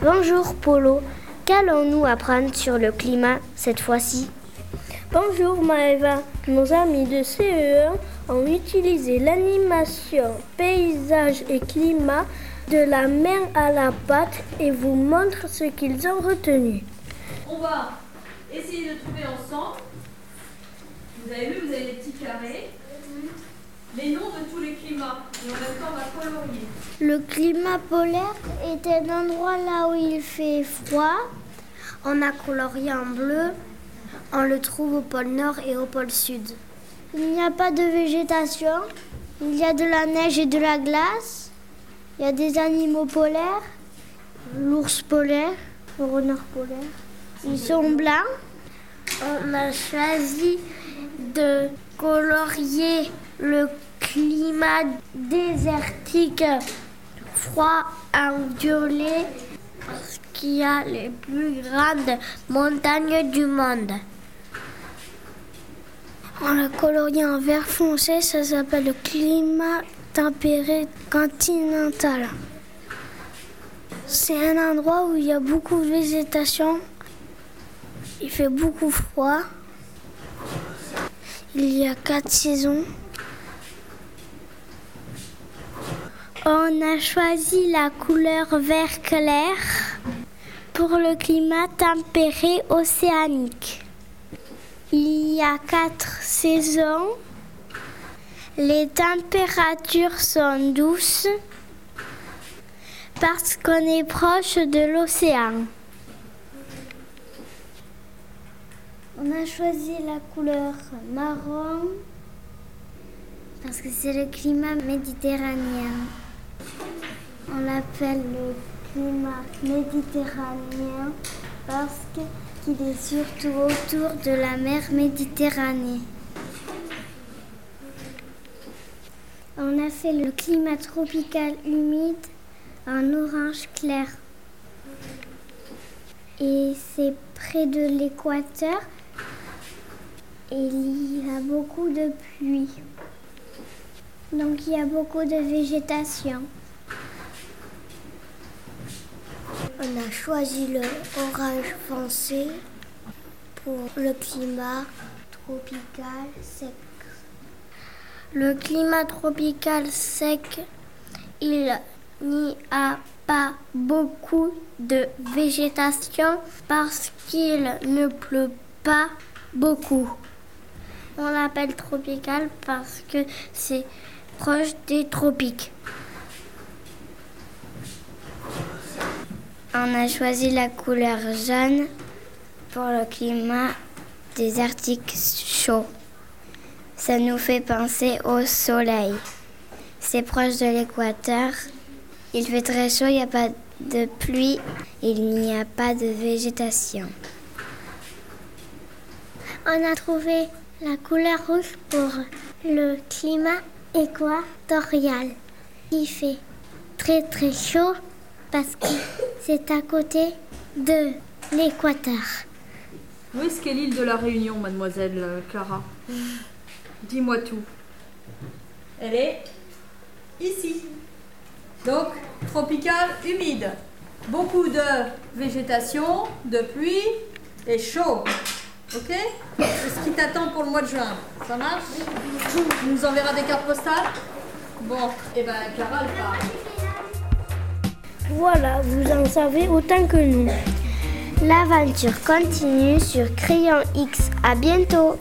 Bonjour Polo, qu'allons-nous apprendre sur le climat cette fois-ci? Bonjour Maëva, nos amis de CE1 ont utilisé l'animation paysage et climat de la main à la pâte et vous montrent ce qu'ils ont retenu. On va essayer de trouver ensemble. Vous avez vu, vous avez les petits carrés. Les noms de tous les climats. Le climat polaire est un endroit là où il fait froid. On a colorié en bleu. On le trouve au pôle Nord et au pôle Sud. Il n'y a pas de végétation. Il y a de la neige et de la glace. Il y a des animaux polaires. L'ours polaire, le renard polaire. Ils sont blancs. On a choisi de colorier le climat désertique froid en violet parce qu'il a les plus grandes montagnes du monde. On l'a colorié en vert foncé, ça s'appelle le climat tempéré continental. C'est un endroit où il y a beaucoup de végétation. Il fait beaucoup froid. Il y a quatre saisons. On a choisi la couleur vert clair pour le climat tempéré océanique. Il y a quatre saisons. Les températures sont douces parce qu'on est proche de l'océan. On a choisi la couleur marron parce que c'est le climat méditerranéen. L'appelle le climat méditerranéen parce qu'il est surtout autour de la mer Méditerranée. On a fait le climat tropical humide en orange clair. Et c'est près de l'équateur et il y a beaucoup de pluie. Donc il y a beaucoup de végétation. On a choisi le orange foncé pour le climat tropical sec. Le climat tropical sec, il n'y a pas beaucoup de végétation parce qu'il ne pleut pas beaucoup. On l'appelle tropical parce que c'est proche des tropiques. On a choisi la couleur jaune pour le climat désertique chaud. Ça nous fait penser au soleil. C'est proche de l'équateur. Il fait très chaud, il n'y a pas de pluie, il n'y a pas de végétation. On a trouvé la couleur rouge pour le climat équatorial. Il fait très très chaud parce que c'est à côté de l'équateur. Où est-ce qu'est l'île de la Réunion, mademoiselle euh, Clara Dis-moi tout. Elle est ici. Donc, tropical, humide. Beaucoup de végétation, de pluie et chaud. Ok? C'est ce qui t'attend pour le mois de juin. Ça marche? Tu nous enverras des cartes postales? Bon, et ben Clara, elle part. Voilà, vous en savez autant que nous. L'aventure continue sur Crayon X. À bientôt.